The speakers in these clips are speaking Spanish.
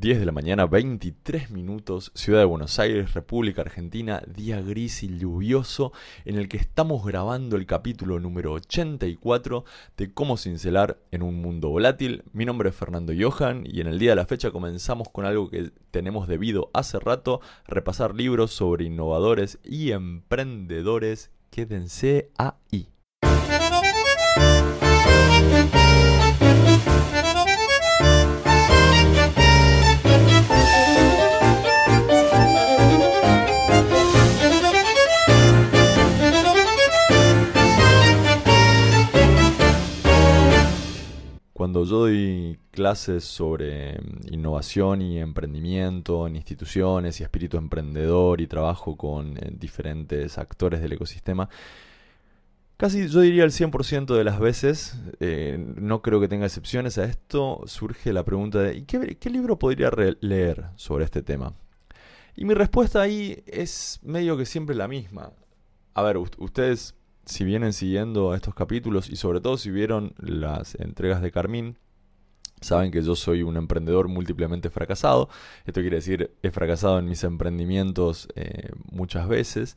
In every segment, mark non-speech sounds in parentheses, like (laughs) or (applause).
10 de la mañana, 23 minutos, Ciudad de Buenos Aires, República Argentina, día gris y lluvioso en el que estamos grabando el capítulo número 84 de Cómo cincelar en un mundo volátil. Mi nombre es Fernando Johan y en el día de la fecha comenzamos con algo que tenemos debido hace rato, repasar libros sobre innovadores y emprendedores. Quédense ahí. Clases sobre mm, innovación y emprendimiento en instituciones y espíritu emprendedor y trabajo con eh, diferentes actores del ecosistema, casi yo diría el 100% de las veces, eh, no creo que tenga excepciones a esto, surge la pregunta de qué, qué libro podría leer sobre este tema? Y mi respuesta ahí es medio que siempre la misma. A ver, ustedes si vienen siguiendo estos capítulos y sobre todo si vieron las entregas de Carmín, saben que yo soy un emprendedor múltiplemente fracasado. Esto quiere decir, he fracasado en mis emprendimientos eh, muchas veces.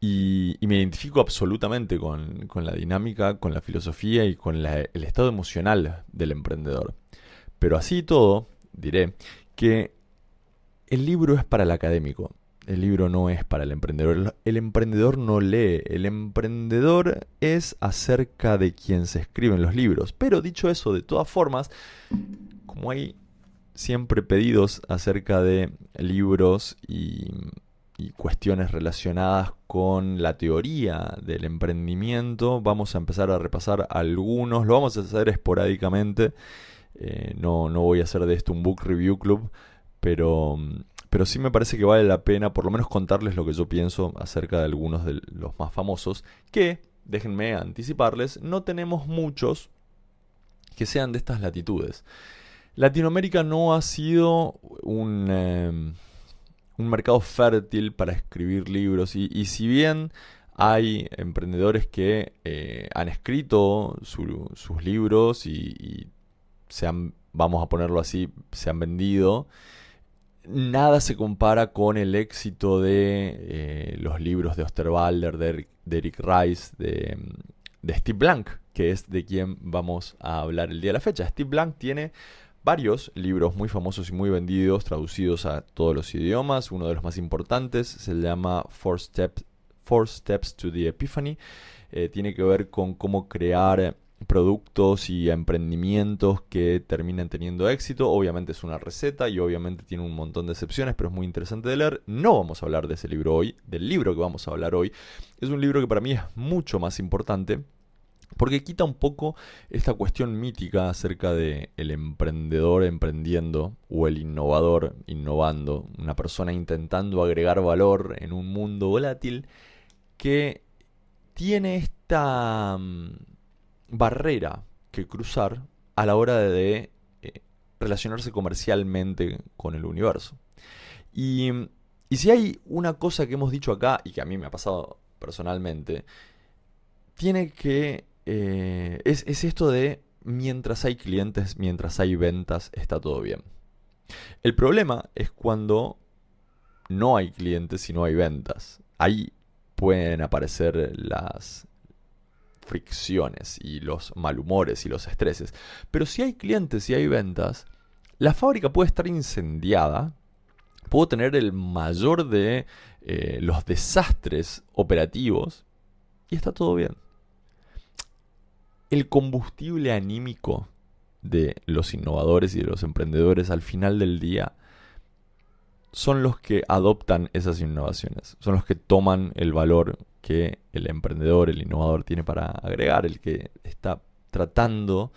Y, me identifico absolutamente con, la dinámica, con la filosofía y con el estado emocional del emprendedor. Pero así todo, diré que el libro es para el académico. El libro no es para el emprendedor. El emprendedor no lee. El emprendedor es acerca de quien se escriben los libros. Pero dicho eso, de todas formas, como hay siempre pedidos acerca de libros y, cuestiones relacionadas con la teoría del emprendimiento, vamos a empezar a repasar algunos. Lo vamos a hacer esporádicamente. Eh, no, no voy a hacer de esto un book review club, pero pero sí me parece que vale la pena por lo menos contarles lo que yo pienso acerca de algunos de los más famosos, que, déjenme anticiparles, no tenemos muchos que sean de estas latitudes. Latinoamérica no ha sido un, em, un mercado fértil para escribir libros y, si bien hay emprendedores que eh, han escrito sus libros y, y, se han, vamos a ponerlo así, se han vendido, nada se compara con el éxito de eh, los libros de Osterwalder, de, Eric Rice, de, Steve Blank, que es de quien vamos a hablar el día de la fecha. Steve Blank tiene varios libros muy famosos y muy vendidos, traducidos a todos los idiomas. Uno de los más importantes se llama Four Steps, Four Steps to the Epiphany. Eh, tiene que ver con cómo crear productos y emprendimientos que terminan teniendo éxito. Obviamente es una receta y obviamente tiene un montón de excepciones, pero es muy interesante de leer. No vamos a hablar de ese libro hoy, del libro que vamos a hablar hoy. Es un libro que para mí es mucho más importante porque quita un poco esta cuestión mítica acerca de el emprendedor emprendiendo o el innovador innovando, una persona intentando agregar valor en un mundo volátil que tiene esta mm, barrera que cruzar a la hora de eh, relacionarse comercialmente con el universo. Y, si hay una cosa que hemos dicho acá y que a mí me ha pasado personalmente, tiene que... Eh, es, es esto de mientras hay clientes, mientras hay ventas, está todo bien. El problema es cuando no hay clientes y no hay ventas. Ahí pueden aparecer las, fricciones y los malhumores y los estreses. Pero si hay clientes y hay ventas, la fábrica puede estar incendiada, puedo tener el mayor de eh, los desastres operativos y está todo bien. El combustible anímico de los innovadores y de los emprendedores al final del día son los que adoptan esas innovaciones, son los que toman el valor que el emprendedor, el innovador tiene para agregar, el que está tratando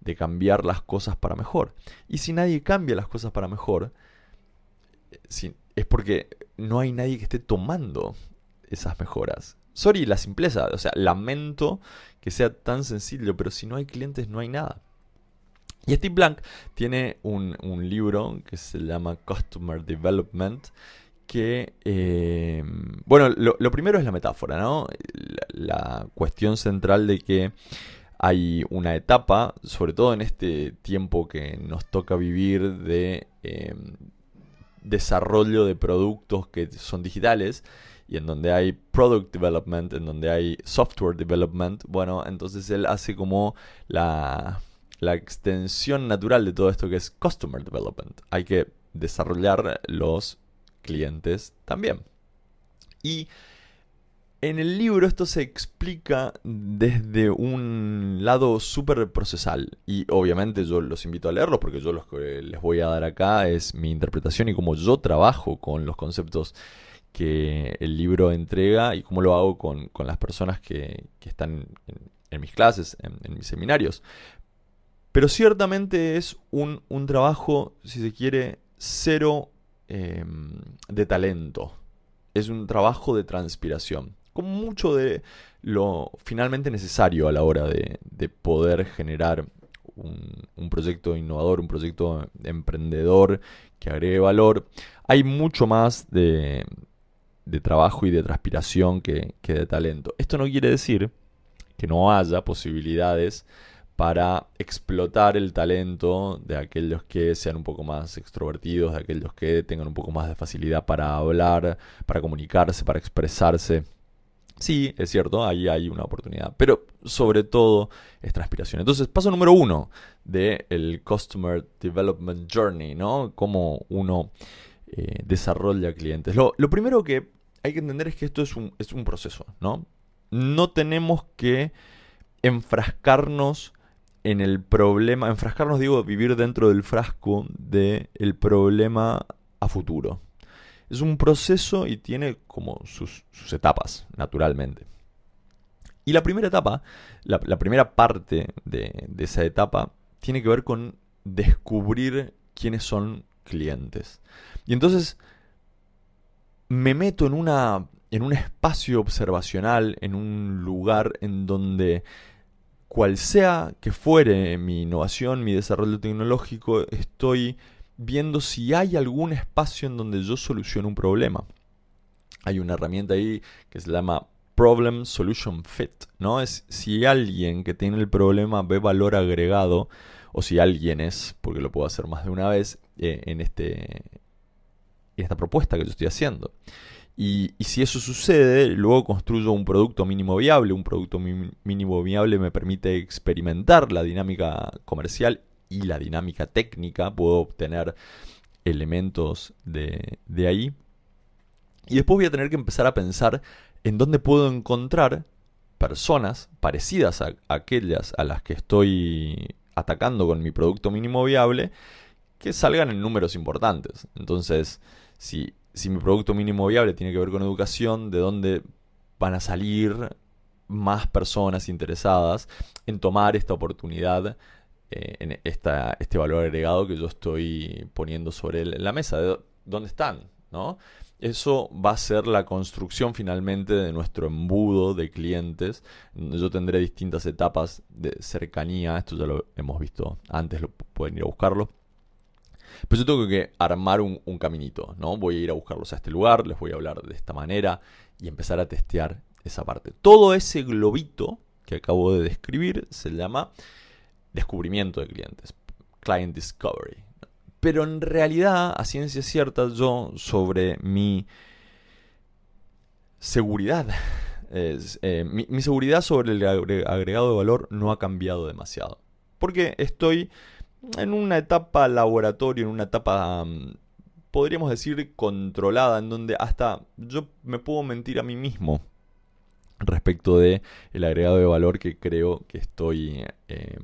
de cambiar las cosas para mejor. Y si nadie cambia las cosas para mejor, es porque no hay nadie que esté tomando esas mejoras. Sorry, la simpleza, o sea, lamento que sea tan sencillo, pero si no hay clientes no hay nada. Y Steve Blank tiene un, un libro que se llama Customer Development, que, eh, bueno, lo, primero es la metáfora, ¿no? La, cuestión central de que hay una etapa, sobre todo en este tiempo que nos toca vivir de em, desarrollo de productos que son digitales y en donde hay product development, en donde hay software development, bueno, entonces él hace como la, la extensión natural de todo esto que es customer development. Hay que desarrollar los clientes también. Y en el libro esto se explica desde un lado súper procesal y obviamente yo los invito a leerlo porque yo lo que les voy a dar acá es mi interpretación y cómo yo trabajo con los conceptos que el libro entrega y cómo lo hago con, las personas que, están en, mis clases, en, mis seminarios. Pero ciertamente es un, trabajo, si se quiere, cero em, de talento. Es un trabajo de transpiración con mucho de lo finalmente necesario a la hora de, poder generar un, proyecto innovador, un proyecto emprendedor que agregue valor. Hay mucho más de, trabajo y de transpiración que, que de talento. Esto no quiere decir que no haya posibilidades para explotar el talento de aquellos que sean un poco más extrovertidos, de aquellos que tengan un poco más de facilidad para hablar, para comunicarse, para expresarse. Sí, es cierto, ahí hay una oportunidad, pero sobre todo es transpiración. Entonces, paso número uno del el Customer Development Journey, ¿no? Cómo uno eh, desarrolla clientes. Lo, primero que hay que entender es que esto es un, es un proceso, ¿no? No tenemos que enfrascarnos en el problema, enfrascarnos, digo, vivir dentro del frasco del problema a futuro. Es un proceso y tiene como sus, etapas, naturalmente. Y la primera etapa, la, primera parte de, esa etapa, tiene que ver con descubrir quiénes son clientes. Y entonces me meto en, una, en un espacio observacional, en un lugar en donde cual sea que fuere mi innovación, mi desarrollo tecnológico, estoy viendo si hay algún espacio en donde yo soluciono un problema. Hay una herramienta ahí que se llama Problem Solution Fit, ¿no? Es si alguien que tiene el problema ve valor agregado, o si alguien es, porque lo puedo hacer más de una vez, eh, en, este, en esta propuesta que yo estoy haciendo. Y, si eso sucede, luego construyo un producto mínimo viable. Un producto mínimo viable me permite experimentar la dinámica comercial y la dinámica técnica, puedo obtener elementos de, ahí. Y después voy a tener que empezar a pensar en dónde puedo encontrar personas parecidas a, aquellas a las que estoy atacando con mi producto mínimo viable que salgan en números importantes. Entonces, si, si mi producto mínimo viable tiene que ver con educación, ¿de dónde van a salir más personas interesadas en tomar esta oportunidad eh, en esta, este valor agregado que yo estoy poniendo sobre la mesa. De ¿Dónde están? ¿no? Eso va a ser la construcción finalmente de nuestro embudo de clientes. Yo tendré distintas etapas de cercanía. Esto ya lo hemos visto antes, pueden ir a buscarlo. Pero yo tengo que armar un, un, caminito, ¿no? Voy a ir a buscarlos a este lugar, les voy a hablar de esta manera y empezar a testear esa parte. Todo ese globito que acabo de describir se llama descubrimiento de clientes, client discovery. Pero en realidad, a ciencia cierta, yo sobre mi seguridad, (laughs) eh, mi, seguridad sobre el agregado de valor no ha cambiado demasiado. Porque estoy en una etapa laboratorio, en una etapa, mm, podríamos decir, controlada, en donde hasta yo me puedo mentir a mí mismo respecto de el agregado de valor que creo que estoy em,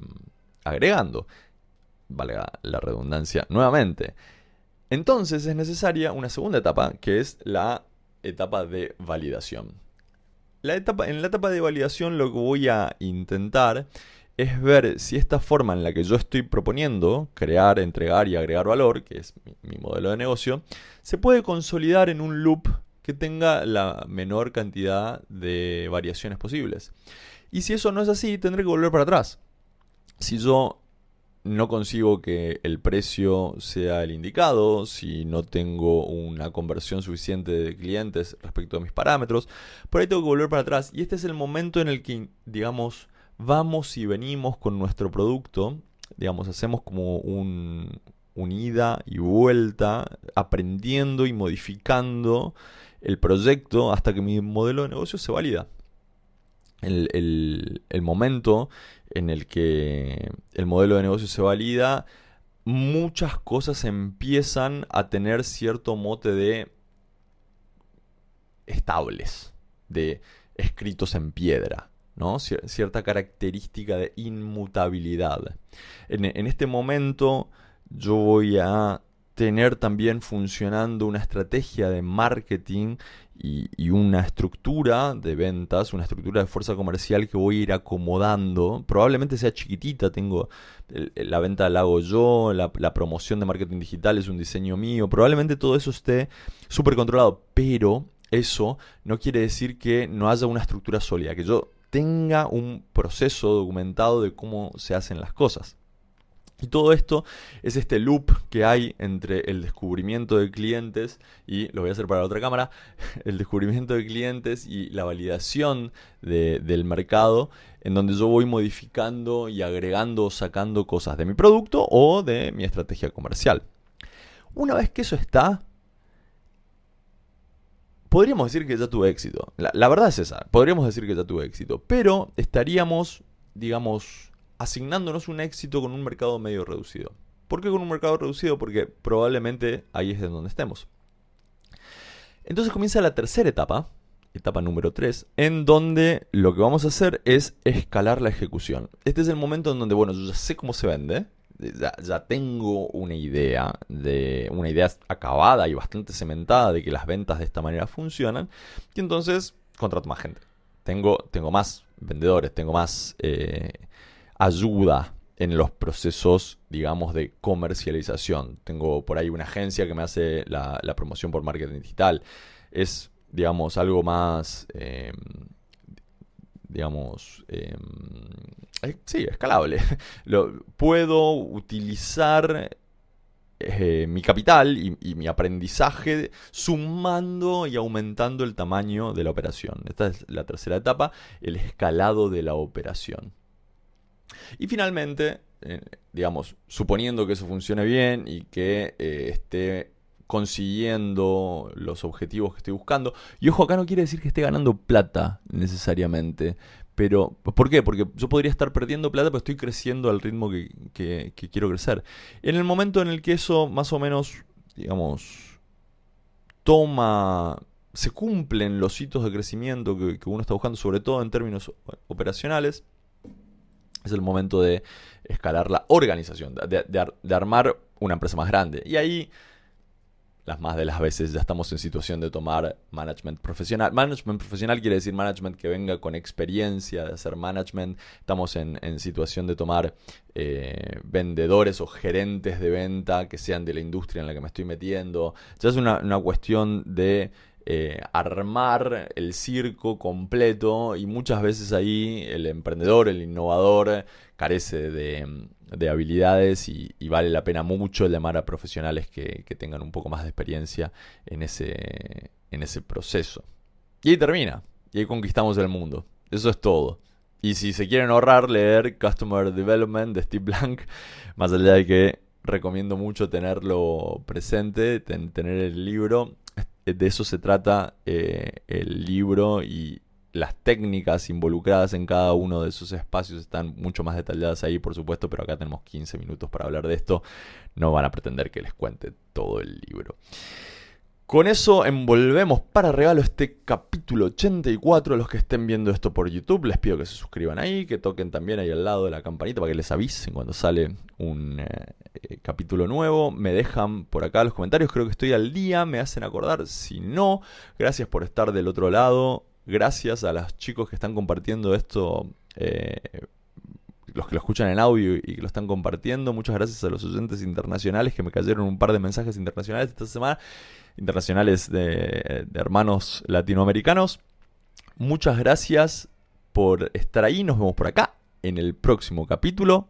agregando, valga la redundancia nuevamente. Entonces es necesaria una segunda etapa, que es la etapa de validación. La etapa, en la etapa de validación lo que voy a intentar es ver si esta forma en la que yo estoy proponiendo crear, entregar y agregar valor, que es mi, modelo de negocio, se puede consolidar en un loop que tenga la menor cantidad de variaciones posibles. Y si eso no es así, tendré que volver para atrás si yo no consigo que el precio sea el indicado, si no tengo una conversión suficiente de clientes respecto a mis parámetros, por ahí tengo que volver para atrás. Y este es el momento en el que, digamos, vamos y venimos con nuestro producto, digamos, hacemos como un, ida y vuelta, aprendiendo y modificando el proyecto hasta que mi modelo de negocio se valida. El, el, momento en el que el modelo de negocio se valida, muchas cosas empiezan a tener cierto mote de estables, de escritos en piedra. ¿No? cierta característica de inmutabilidad. En, este momento yo voy a tener también funcionando una estrategia de marketing y, una estructura de ventas, una estructura de fuerza comercial que voy a ir acomodando. Probablemente sea chiquitita, tengo la venta la hago yo, la, la, promoción de marketing digital es un diseño mío, probablemente todo eso esté súper controlado, pero eso no quiere decir que no haya una estructura sólida, que yo tenga un proceso documentado de cómo se hacen las cosas. Y todo esto es este loop que hay entre el descubrimiento de clientes y, lo voy a hacer para la otra cámara, (laughs) el descubrimiento de clientes y la validación del mercado, en donde yo voy modificando y agregando o sacando cosas de mi producto o de mi estrategia comercial. Una vez que eso está, podríamos decir que ya tuve éxito. La, verdad es esa, podríamos decir que ya tuve éxito, pero estaríamos, digamos, asignándonos un éxito con un mercado medio reducido. ¿Por qué con un mercado reducido? Porque probablemente ahí es de donde estemos. Entonces comienza la tercera etapa, etapa número 3, en donde lo que vamos a hacer es escalar la ejecución. Este es el momento en donde, bueno, yo ya sé cómo se vende, ya, tengo una idea de una idea acabada y bastante cementada de que las ventas de esta manera funcionan y entonces contrato más gente tengo tengo más vendedores tengo más eh, ayuda en los procesos, digamos, de comercialización. Tengo por ahí una agencia que me hace la, promoción por marketing digital. Es, digamos, algo más, em, digamos, em, sí, escalable. (laughs) Puedo utilizar eh, mi capital y, mi aprendizaje sumando y aumentando el tamaño de la operación. Esta es la tercera etapa, el escalado de la operación. Y finalmente, eh, digamos, suponiendo que eso funcione bien y que eh, esté consiguiendo los objetivos que estoy buscando. Y ojo, acá no quiere decir que esté ganando plata necesariamente. Pero, ¿por qué? Porque yo podría estar perdiendo plata, pero estoy creciendo al ritmo que, quiero crecer. En el momento en el que eso más o menos, digamos, toma, se cumplen los hitos de crecimiento que, uno está buscando, sobre todo en términos operacionales, es el momento de escalar la organización, de, armar una empresa más grande. Y ahí, las más de las veces, ya estamos en situación de tomar management profesional. Management profesional quiere decir management que venga con experiencia de hacer management. Estamos en, situación de tomar eh, vendedores o gerentes de venta que sean de la industria en la que me estoy metiendo. Ya es una, una cuestión de eh, armar el circo completo y muchas veces ahí el emprendedor, el innovador carece de, habilidades y, vale la pena mucho llamar a profesionales que, tengan un poco más de experiencia en ese, en ese proceso. Y ahí termina, y ahí conquistamos el mundo. Eso es todo. Y si se quieren ahorrar, leer Customer Development de Steve Blank, más allá de que recomiendo mucho tenerlo presente, tener el libro, de eso se trata eh, el libro y las técnicas involucradas en cada uno de esos espacios están mucho más detalladas ahí, por supuesto, pero acá tenemos 15 minutos para hablar de esto. No van a pretender que les cuente todo el libro. Con eso envolvemos para regalo este capítulo 84. Los que estén viendo esto por YouTube, les pido que se suscriban ahí, que toquen también ahí al lado de la campanita para que les avisen cuando sale un eh, eh, capítulo nuevo. Me dejan por acá los comentarios, creo que estoy al día, me hacen acordar. Si no, gracias por estar del otro lado. Gracias a los chicos que están compartiendo esto. Eh, los que lo escuchan en audio y que lo están compartiendo. Muchas gracias a los oyentes internacionales que me cayeron un par de mensajes internacionales esta semana internacionales de, hermanos latinoamericanos. Muchas gracias por estar ahí. Nos vemos por acá en el próximo capítulo.